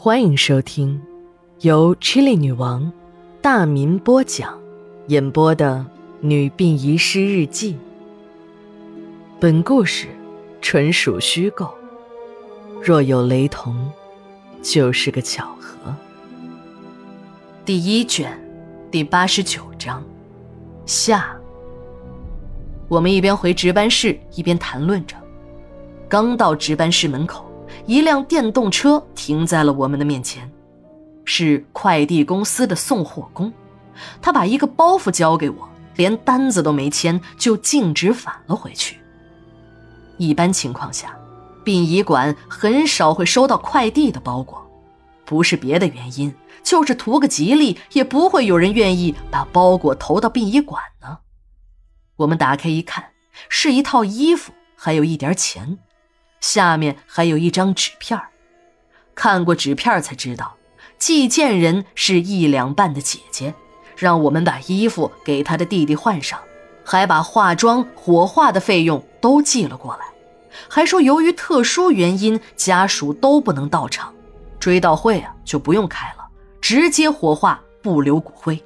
欢迎收听由 Chili 女王大民播讲、演播的《女病遗失日记》。本故事纯属虚构，若有雷同，就是个巧合。第一卷第八十九章下。我们一边回值班室，一边谈论着。刚到值班室门口，一辆电动车停在了我们的面前，是快递公司的送货工。他把一个包袱交给我，连单子都没签，就径直返了回去。一般情况下，殡仪馆很少会收到快递的包裹，不是别的原因，就是图个吉利，也不会有人愿意把包裹投到殡仪馆呢。我们打开一看，是一套衣服，还有一点钱，下面还有一张纸片看过纸片才知道，寄件人是一两半的姐姐，让我们把衣服给她的弟弟换上，还把化妆、火化的费用都寄了过来，还说由于特殊原因，家属都不能到场，追悼会啊就不用开了，直接火化，不留骨灰。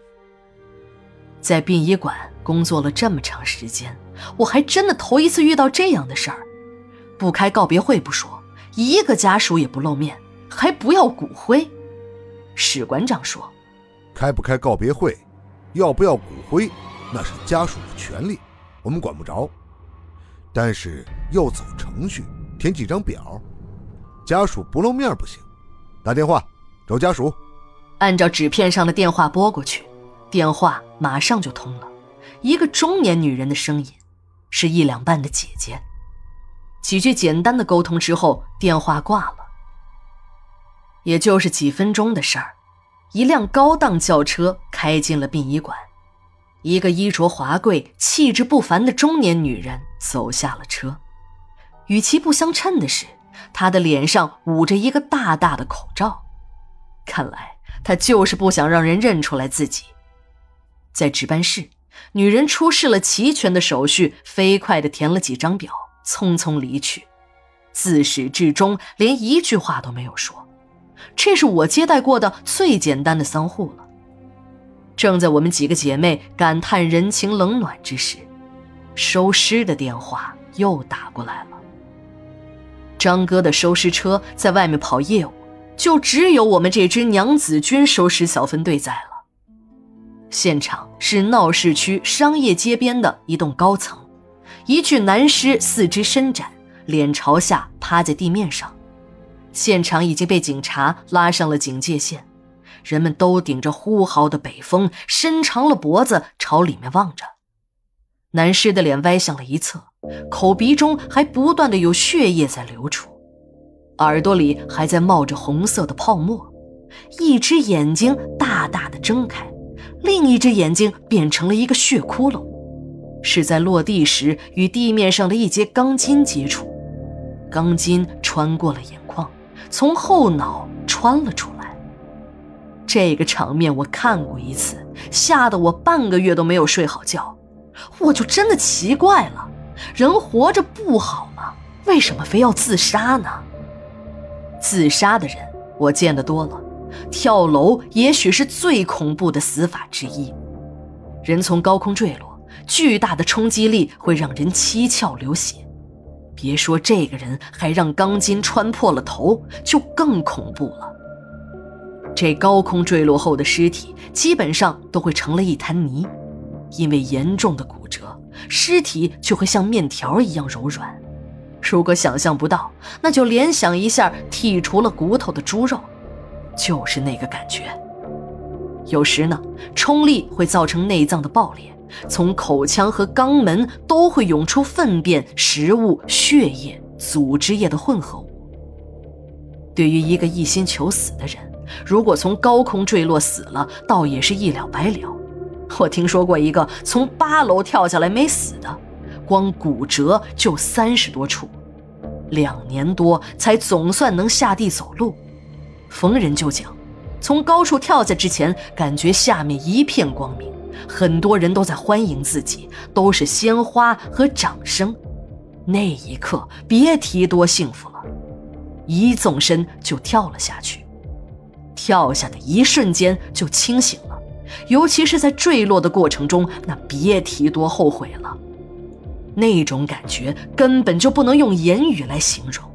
在殡仪馆。工作了这么长时间，我还真的头一次遇到这样的事儿。不开告别会不说，一个家属也不露面，还不要骨灰。史馆长说：“开不开告别会，要不要骨灰，那是家属的权利，我们管不着。但是要走程序，填几张表，家属不露面不行。打电话找家属。”按照纸片上的电话拨过去，电话马上就通了。一个中年女人的声音，是一两半的姐姐。几句简单的沟通之后，电话挂了。也就是几分钟的事儿，一辆高档轿车开进了殡仪馆，一个衣着华贵、气质不凡的中年女人走下了车。与其不相称的是，她的脸上捂着一个大大的口罩，看来她就是不想让人认出来自己。在值班室。女人出示了齐全的手续，飞快地填了几张表，匆匆离去，自始至终连一句话都没有说。这是我接待过的最简单的丧户了。正在我们几个姐妹感叹人情冷暖之时，收尸的电话又打过来了。张哥的收尸车在外面跑业务，就只有我们这支娘子军收尸小分队在了。现场是闹市区商业街边的一栋高层，一具男尸四肢伸展，脸朝下趴在地面上。现场已经被警察拉上了警戒线，人们都顶着呼号的北风，伸长了脖子朝里面望着。男尸的脸歪向了一侧，口鼻中还不断的有血液在流出，耳朵里还在冒着红色的泡沫，一只眼睛大大的睁开。另一只眼睛变成了一个血窟窿，是在落地时与地面上的一节钢筋接触，钢筋穿过了眼眶，从后脑穿了出来。这个场面我看过一次，吓得我半个月都没有睡好觉。我就真的奇怪了，人活着不好吗？为什么非要自杀呢？自杀的人我见得多了。跳楼也许是最恐怖的死法之一。人从高空坠落，巨大的冲击力会让人七窍流血。别说这个人还让钢筋穿破了头，就更恐怖了。这高空坠落后的尸体基本上都会成了一滩泥，因为严重的骨折，尸体就会像面条一样柔软。如果想象不到，那就联想一下剔除了骨头的猪肉。就是那个感觉。有时呢，冲力会造成内脏的爆裂，从口腔和肛门都会涌出粪便、食物、血液、组织液的混合物。对于一个一心求死的人，如果从高空坠落死了，倒也是一了百了。我听说过一个从八楼跳下来没死的，光骨折就三十多处，两年多才总算能下地走路。逢人就讲，从高处跳下之前，感觉下面一片光明，很多人都在欢迎自己，都是鲜花和掌声。那一刻，别提多幸福了，一纵身就跳了下去，跳下的一瞬间就清醒了，尤其是在坠落的过程中，那别提多后悔了。那种感觉根本就不能用言语来形容。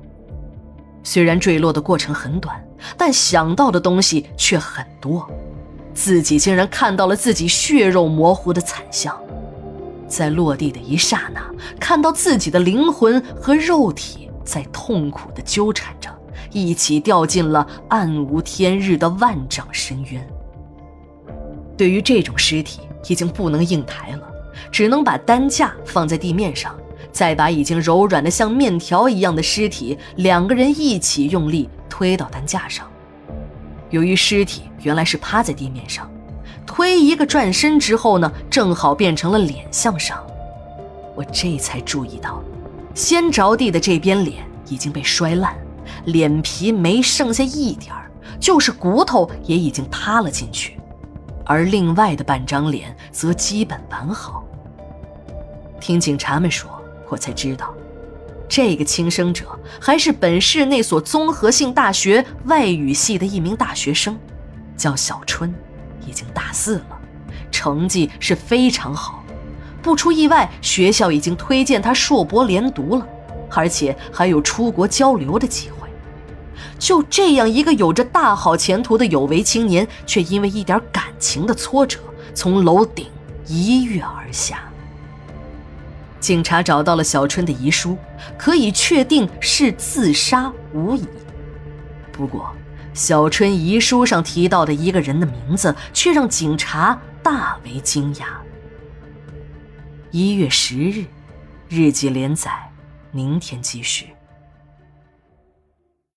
虽然坠落的过程很短，但想到的东西却很多。自己竟然看到了自己血肉模糊的惨相，在落地的一刹那，看到自己的灵魂和肉体在痛苦的纠缠着，一起掉进了暗无天日的万丈深渊。对于这种尸体，已经不能硬抬了，只能把担架放在地面上，再把已经柔软的像面条一样的尸体，两个人一起用力推到担架上。由于尸体原来是趴在地面上，推一个转身之后呢，正好变成了脸向上。我这才注意到，先着地的这边脸已经被摔烂，脸皮没剩下一点儿，就是骨头也已经塌了进去，而另外的半张脸则基本完好。听警察们说，我才知道。这个轻生者还是本市那所综合性大学外语系的一名大学生，叫小春，已经大四了，成绩是非常好，不出意外，学校已经推荐他硕博连读了，而且还有出国交流的机会。就这样一个有着大好前途的有为青年，却因为一点感情的挫折，从楼顶一跃而下。警察找到了小春的遗书，可以确定是自杀无疑。不过，小春遗书上提到的一个人的名字却让警察大为惊讶。一月十日，日记连载，明天继续。